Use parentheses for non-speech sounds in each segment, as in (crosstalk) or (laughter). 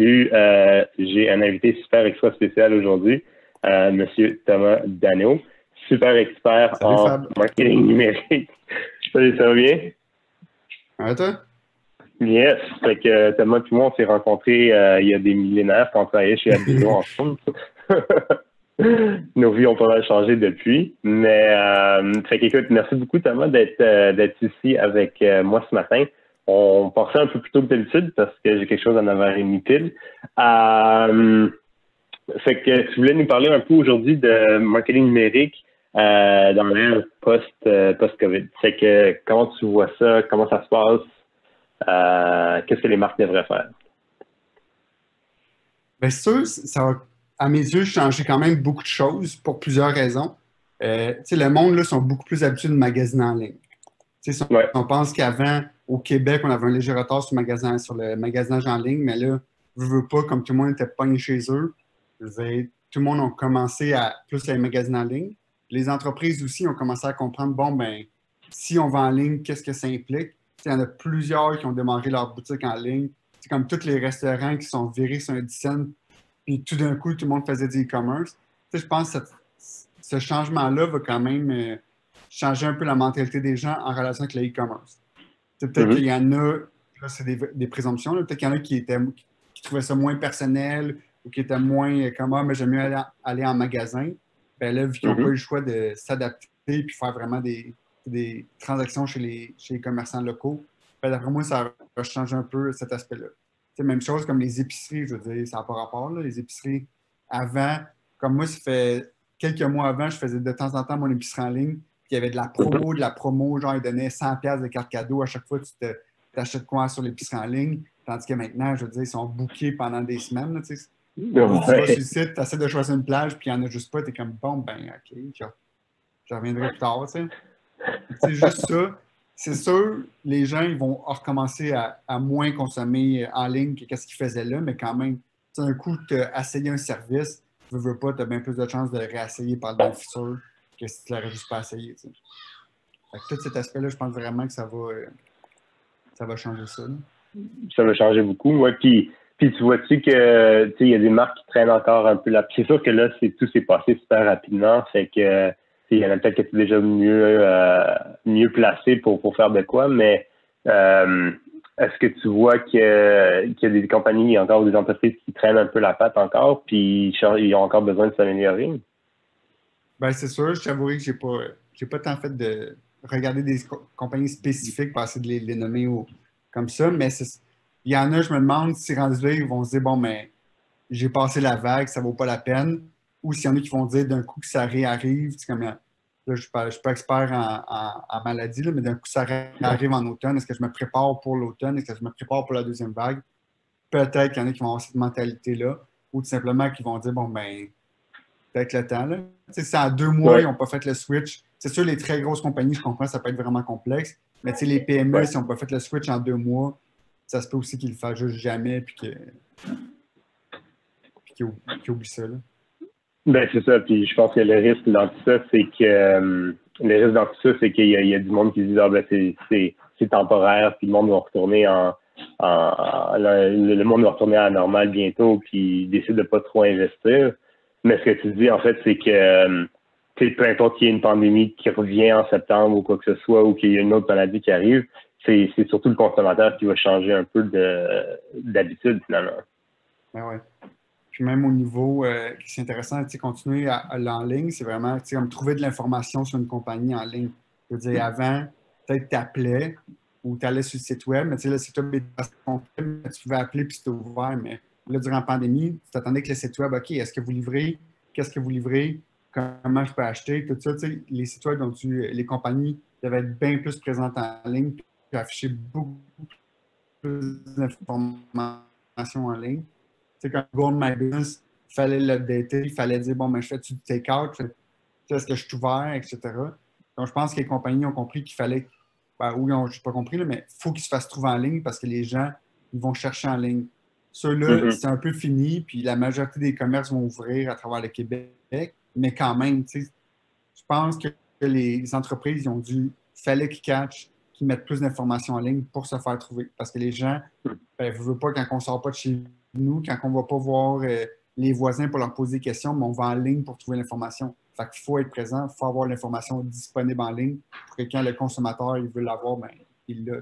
Euh, j'ai un invité super extra spécial aujourd'hui, euh, Monsieur Thomas Dano, super expert en marketing numérique. (laughs) Salut, ça va bien? Ouais, toi? Yes. Fait que Thomas et moi, on s'est rencontrés euh, il y a des millénaires quand on travaillait chez Abdino (laughs) ensemble. (laughs) Nos vies ont pas mal changé depuis. Mais euh, fait qu'écoute, merci beaucoup Thomas d'être euh, d'être ici avec moi ce matin on pensait un peu plus tôt que d'habitude parce que j'ai quelque chose h pile. Euh, fait que tu voulais nous parler un peu aujourd'hui de marketing numérique euh, dans l'ère post, euh, post-COVID. Fait que comment tu vois ça, comment ça se passe, euh, qu'est-ce que les marques devraient faire? Bien sûr, ça va, à mes yeux, changer quand même beaucoup de choses pour plusieurs raisons. Le monde, là, sont beaucoup plus habitués de magasiner en ligne. On pense qu'avant, au Québec, on avait un léger retard sur le, magasin, sur le magasinage en ligne, mais là, je veux pas, comme tout le monde était pogné chez eux, tout le monde a commencé à plus les magasiner en ligne. Les entreprises aussi ont commencé à comprendre, bon, ben, si on va en ligne, qu'est-ce que ça implique? Il y en a plusieurs qui ont démarré leur boutique en ligne. C'est comme tous les restaurants qui sont virés sur un dizaine, puis tout d'un coup, tout le monde faisait du e-commerce. Je pense que ce changement-là va quand même euh, changer un peu la mentalité des gens en relation avec le e-commerce. Peut-être mhm. qu'il y en a, là, c'est des, présomptions, peut-être qu'il y en a qui, étaient, qui trouvaient ça moins personnel ou qui étaient moins comme Ah, mais j'aime mieux aller, en magasin. Ben là, vu qu'ils n'ont mhm. pas eu le choix de s'adapter et faire vraiment des, transactions chez les, chez les commerçants locaux, ben d'après moi, ça va changer un peu cet aspect-là. C'est même chose comme les épiceries, je veux dire, ça n'a pas rapport. Là. Les épiceries, avant, comme moi, ça fait quelques mois avant, je faisais de temps en temps mon épicerie en ligne il y avait de la promo, de la promo, genre, ils donnaient 100$ de carte cadeau à chaque fois que tu t'achètes quoi sur l'épicerie en ligne. Tandis que maintenant, je veux dire, ils sont bookés pendant des semaines. tu sais. Tu vas sur le site, tu essaies de choisir une plage, puis il n'y en a juste pas, tu es comme bon, ben, OK, je, reviendrai plus tard. C'est juste ça. C'est sûr, les gens ils vont recommencer à, moins consommer en ligne que ce qu'ils faisaient là, mais quand même, un coup, tu as essayé un service, tu veux, veux pas, tu as bien plus de chances de le réessayer par le futur que si tu l'aurais juste pas essayé. tout cet aspect-là, je pense vraiment que ça va, euh, ça va changer ça. Ça va changer beaucoup. Ouais. Puis, puis tu vois-tu que il y a des marques qui traînent encore un peu là. C'est sûr que là, c'est tout s'est passé super rapidement. Que il y en a peut-être qui étaient déjà mieux, euh, mieux placés pour, pour faire de quoi, mais euh, est-ce que tu vois qu'il y, a des compagnies, encore des entreprises qui traînent un peu la patte encore, puis ils ont encore besoin de s'améliorer? Ben, c'est sûr, je t'avouerai que j'ai pas, pas tant fait de regarder des compagnies spécifiques, passer de les, nommer comme ça, mais il y en a, je me demande si rendus là, ils vont se dire, bon, mais j'ai passé la vague, ça vaut pas la peine. Ou s'il y en a qui vont dire d'un coup que ça réarrive, comme là, je ne suis, pas expert en, maladie, mais d'un coup, ça réarrive en automne. Est-ce que je me prépare pour l'automne? Est-ce que je me prépare pour la deuxième vague? Peut-être qu'il y en a qui vont avoir cette mentalité-là, ou tout simplement qui vont dire, bon, ben, peut-être le temps. Là. C'est en deux mois, ils n'ont pas fait le switch. C'est sûr, les très grosses compagnies, je comprends, ça peut être vraiment complexe. Mais les PME, si on n'ont pas fait le switch en deux mois, ça se peut aussi qu'ils le fassent juste jamais puis qu'ils oublient ça. Là. Ben, c'est ça. Puis je pense que le risque dans tout ça, c'est que euh, le risque dans tout ça, c'est qu'il y, a du monde qui se dit Ah ben c'est temporaire, puis le monde va retourner en, en, le, monde va retourner à la normale bientôt, puis il décide de pas trop investir. Mais ce que tu dis, en fait, c'est que euh, peu importe qu'il y ait une pandémie qui revient en septembre ou quoi que ce soit, ou qu'il y ait une autre maladie qui arrive, c'est surtout le consommateur qui va changer un peu d'habitude finalement. Ben ouais. Puis même au niveau, euh, c'est intéressant, tu continuer à, aller en ligne, c'est vraiment, tu comme trouver de l'information sur une compagnie en ligne. Je veux dire, avant, peut-être tu appelais ou tu allais sur le site web, mais tu sais, le site web est tu pouvais appeler puis c'était ouvert, mais là, durant la pandémie, tu t'attendais que le site web, OK, est-ce que vous livrez? Qu'est-ce que vous livrez? comment je peux acheter, tout ça. Tu sais, les sites web les compagnies devaient être bien plus présentes en ligne, puis afficher beaucoup plus d'informations en ligne. Tu sais, quand My Business, il fallait l'updater, il fallait dire, bon, mais je fais du take-out, est-ce que je suis ouvert, etc. Donc, je pense que les compagnies ont compris qu'il fallait, ben, oui, je n'ai pas compris, mais il faut qu'ils se fassent trouver en ligne parce que les gens, ils vont chercher en ligne. Ceux-là, mm-hmm. c'est un peu fini, puis la majorité des commerces vont ouvrir à travers le Québec mais quand même, tu sais, je pense que les entreprises ont dû, fallait qu'ils catchent, qu'ils mettent plus d'informations en ligne pour se faire trouver. Parce que les gens, ben, ne veulent pas quand on ne sort pas de chez nous, quand on ne va pas voir euh, les voisins pour leur poser des questions, mais on va en ligne pour trouver l'information. Fait qu'il faut être présent, il faut avoir l'information disponible en ligne pour que quand le consommateur il veut l'avoir, ben, il l'a.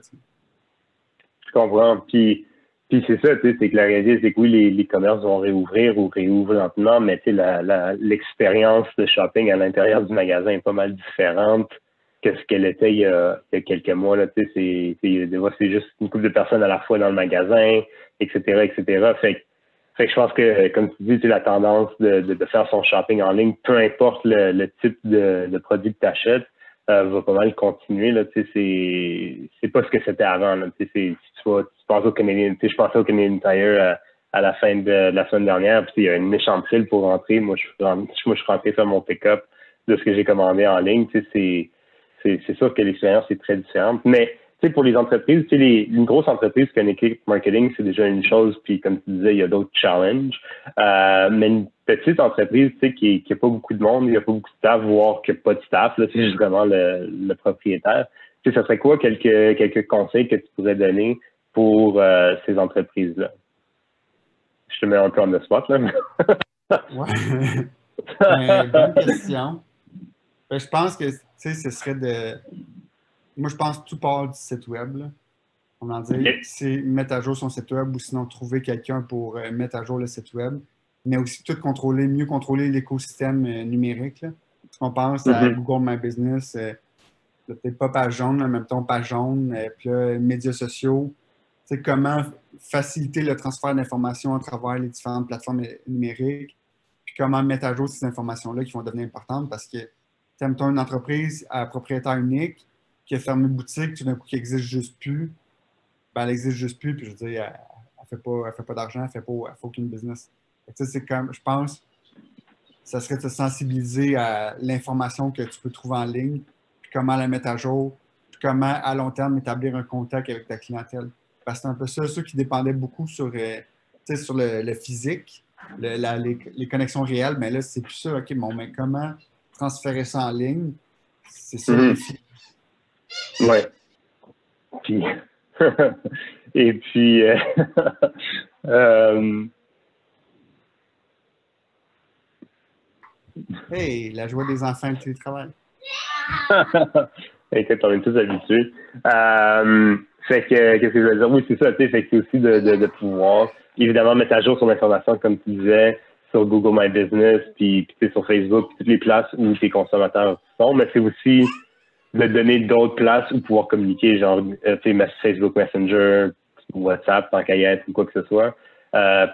Je comprends. Puis puis c'est ça, tu sais, c'est que la réalité, c'est que oui, les, les, commerces vont réouvrir ou réouvrir lentement, mais tu sais, l'expérience de shopping à l'intérieur du magasin est pas mal différente que ce qu'elle était il y, a, il y, a, quelques mois. Là, tu sais, c'est juste une couple de personnes à la fois dans le magasin, etc., etc. Fait, fait que je pense que, comme tu dis, c'est la tendance de, de, de, faire son shopping en ligne, peu importe le, le type de, de produit que tu achètes, va pas mal continuer. Là, c'est, c'est pas ce que c'était avant. Là, si tu, vas, tu penses au Canadian, je pensais au Canadian Tire euh, à, la fin de, la semaine dernière, puis il y a une méchante file pour rentrer. Moi, je, moi, je suis rentré faire mon pick-up de ce que j'ai commandé en ligne. C'est, c'est, c'est sûr que l'expérience est très différente. Mais pour les entreprises, sais, une grosse entreprise qui a une équipe marketing, c'est déjà une chose, puis comme tu disais, il y a d'autres challenges. Euh, mais une petite entreprise, tu sais, qui n'a pas beaucoup de monde, il n'y a pas beaucoup de staff, voire qu'il n'y a pas de staff, là, c'est juste vraiment le, propriétaire. Tu sais, ça serait quoi quelques, quelques conseils que tu pourrais donner pour euh, ces entreprises-là? Je te mets un peu en spot, là. ouais. (laughs) Bonne question. Ben, je pense que, tu sais, ce serait de moi, je pense que tout part du site web. On en dit, c'est mettre à jour son site web ou sinon trouver quelqu'un pour euh, mettre à jour le site web, mais aussi tout contrôler, mieux contrôler l'écosystème euh, numérique. On pense à mm-hmm. Google My Business, euh, peut-être pas page jaune, en même temps page jaune, puis là, médias sociaux. C'est comment faciliter le transfert d'informations à travers les différentes plateformes numériques, puis comment mettre à jour ces informations-là qui vont devenir importantes parce que, tu une entreprise à propriétaire unique, qui a fermé boutique, tout d'un coup, qui n'existe juste plus, ben, elle n'existe juste plus, puis je veux dire, elle ne fait pas, pas d'argent, elle ne fait pas, elle fait aucun business. C'est comme, je pense, ça serait de se sensibiliser à l'information que tu peux trouver en ligne, puis comment la mettre à jour, puis comment, à long terme, établir un contact avec ta clientèle. Parce que c'est un peu ça, ceux qui dépendaient beaucoup sur, euh, sur le, physique, les, connexions réelles, mais là, c'est plus ça. OK, bon, mais comment transférer ça en ligne? C'est ça le mm-hmm. Ouais. Puis, (laughs) et puis, euh, (laughs) euh, Hey, la joie des enfants le travail. Écoute, (laughs) on est tous habitués. Euh, fait que, qu'est-ce que je veux dire? Oui, c'est ça, tu sais, c'est aussi de, pouvoir, évidemment, mettre à jour son information, comme tu disais, sur Google My Business, puis, puis sur Facebook, puis toutes les places où tes consommateurs sont, mais c'est aussi de donner d'autres places où pouvoir communiquer, genre euh, Facebook Messenger, WhatsApp, tant ou quoi que ce soit.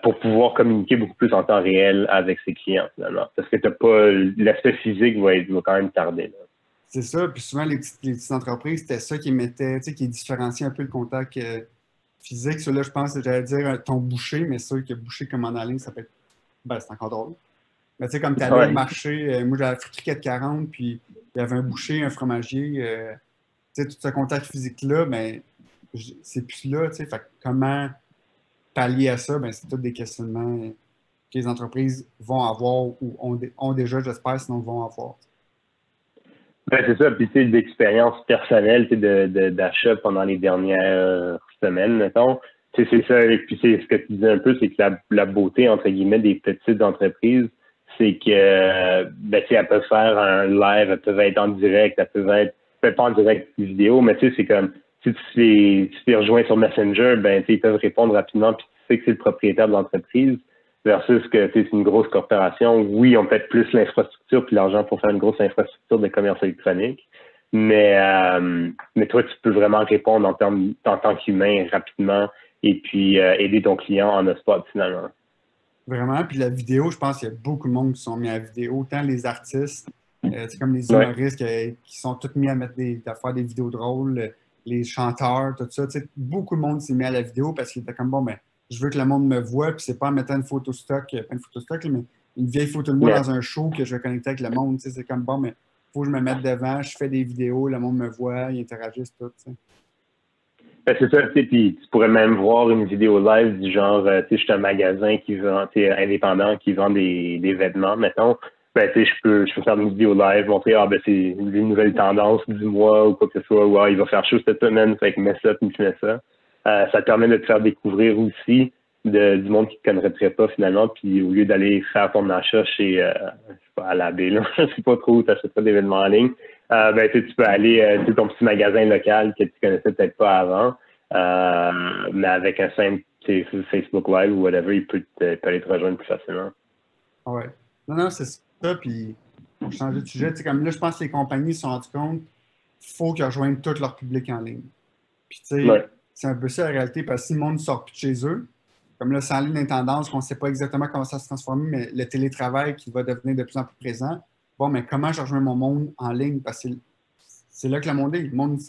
Pour pouvoir communiquer beaucoup plus en temps réel avec ses clients, finalement. Parce que t'as pas l'aspect physique va, va quand même tarder. C'est ça. Puis souvent, les petites, entreprises, c'était ça qui mettait, tu sais, qui différenciait un peu le contact physique. Ça, là, je pense, j'allais dire ton boucher, mais ça, que boucher comme en ligne, ça peut être. Ben, c'est encore drôle. Mais tu sais, comme tu allais au marché, euh, moi j'avais fait 40, puis il y avait un boucher, un fromager, euh, tu sais, tout ce contact physique-là, mais ben, c'est plus là, tu sais. Fait comment pallier à ça, ben, c'est tous des questionnements que les entreprises vont avoir ou ont, ont déjà, j'espère, sinon vont avoir. Ben, c'est ça. Puis, tu sais, d'expérience personnelle d'achat pendant les dernières semaines, mettons. c'est ça. Et puis, c'est ce que tu disais un peu, c'est que la, beauté, entre guillemets, des petites entreprises, c'est que, ben, elles peuvent faire un live, elles peuvent être en direct, elles peuvent être, peut-être pas en direct vidéo, mais tu sais, c'est comme, si tu les, tu les rejoins sur Messenger, ben, ils peuvent répondre rapidement, puis tu sais que c'est le propriétaire de l'entreprise versus que c'est une grosse corporation. Oui, on peut-être plus l'infrastructure puis l'argent pour faire une grosse infrastructure de commerce électronique. Mais, euh, mais toi, tu peux vraiment répondre en, termes, en tant qu'humain rapidement et puis euh, aider ton client en spot finalement. Vraiment. Puis la vidéo, je pense qu'il y a beaucoup de monde qui sont mis à la vidéo, autant les artistes, euh, c'est comme les humoristes qui, sont tous mis à mettre des, à faire des vidéos drôles, les chanteurs, tout ça. beaucoup de monde s'est mis à la vidéo parce qu'il était comme bon, ben, je veux que le monde me voit, puis c'est pas en mettant une photo stock, pas une photo stock, mais une vieille photo de moi dans un show que je vais connecter avec le monde. C'est comme bon, mais faut que je me mette devant, je fais des vidéos, le monde me voit, ils interagissent tout. Ben, c'est ça, puis tu pourrais même voir une vidéo live du genre, euh, tu sais, je suis un magasin qui vend, indépendant, qui vend des, des vêtements, mettons. Ben, tu sais, je peux, je peux faire une vidéo live, montrer, ah, ben, c'est une nouvelle tendance du mois ou quoi que ce soit, ou ah, il va faire chaud cette semaine, fait que mets ça, puis mets ça. Euh, ça te permet de te faire découvrir aussi de, du monde qui ne connaîtrait pas finalement. Puis au lieu d'aller faire ton achat chez euh, je sais pas, à la là, (laughs) je sais pas trop où tu achètes pas d'événements en ligne, euh, ben, tu peux aller euh, ton petit magasin local que tu connaissais peut-être pas avant. Mais avec un simple Facebook Live ou whatever, il peut, aller te rejoindre plus facilement. Ouais. Non, non, c'est ça. Puis pour changer de sujet, comme là, je pense que les compagnies se sont rendues compte qu'il faut qu'ils rejoignent tout leur public en ligne. Puis tu sais, c'est un peu ça la réalité parce que si le monde ne sort plus de chez eux, comme là, c'est en ligne tendance, qu'on ne sait pas exactement comment ça se transformer, mais le télétravail qui va devenir de plus en plus présent, bon, mais comment je rejoins mon monde en ligne? Parce que c'est là que le monde est. Le monde,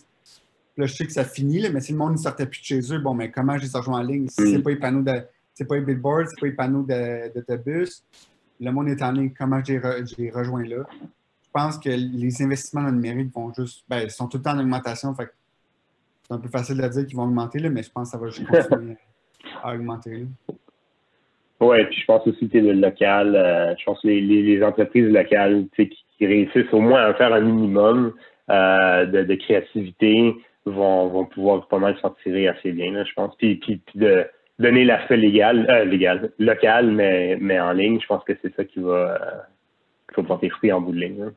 là, je sais que ça finit, mais si le monde ne sortait plus de chez eux, bon, mais comment je les rejoins en ligne? Si ce n'est pas les panneaux de. C'est pas les billboards, c'est pas les panneaux d'autobus. Le monde est en ligne. Comment je les, rejoins là? Je pense que les investissements dans le numérique vont juste. Ben, sont tout le temps en augmentation. Fait c'est un peu facile de dire qu'ils vont augmenter, là, mais je pense que ça va juste continuer à augmenter. Oui, puis je pense aussi que le local, euh, je pense que les, entreprises locales qui, qui, réussissent au moins à faire un minimum euh, de, créativité vont, pouvoir pas mal s'en tirer assez bien, je pense. Puis, de donner l'aspect légal, euh, légal, local, mais, mais en ligne, je pense que c'est ça qui va, qui va porter fruit en bout de ligne.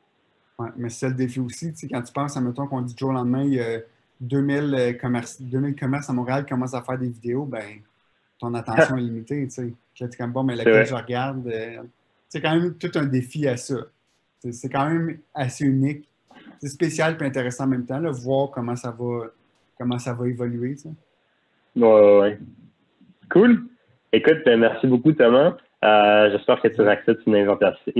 Oui, mais c'est le défi aussi, quand tu penses, admettons qu'on dit du jour au lendemain, il y a 2000, euh, commerces, 2000 commerces à Montréal commencent à faire des vidéos, ben, ton attention est (laughs) limitée. Tu sais. tu comme bon, mais laquelle je regarde, euh, c'est quand même tout un défi à ça. C'est quand même assez unique. C'est spécial et intéressant en même temps, là, voir comment ça va, comment ça va évoluer. Tu Ouais, ouais. Cool. Écoute, ben, merci beaucoup, Thomas. Euh, j'espère que tu acceptes une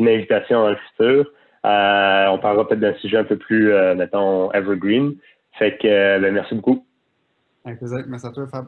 invitation, dans le futur. on parlera peut-être d'un sujet un peu plus, mettons, evergreen. Fait que, euh, ben, merci beaucoup. Avec plaisir. Merci à toi, Fab.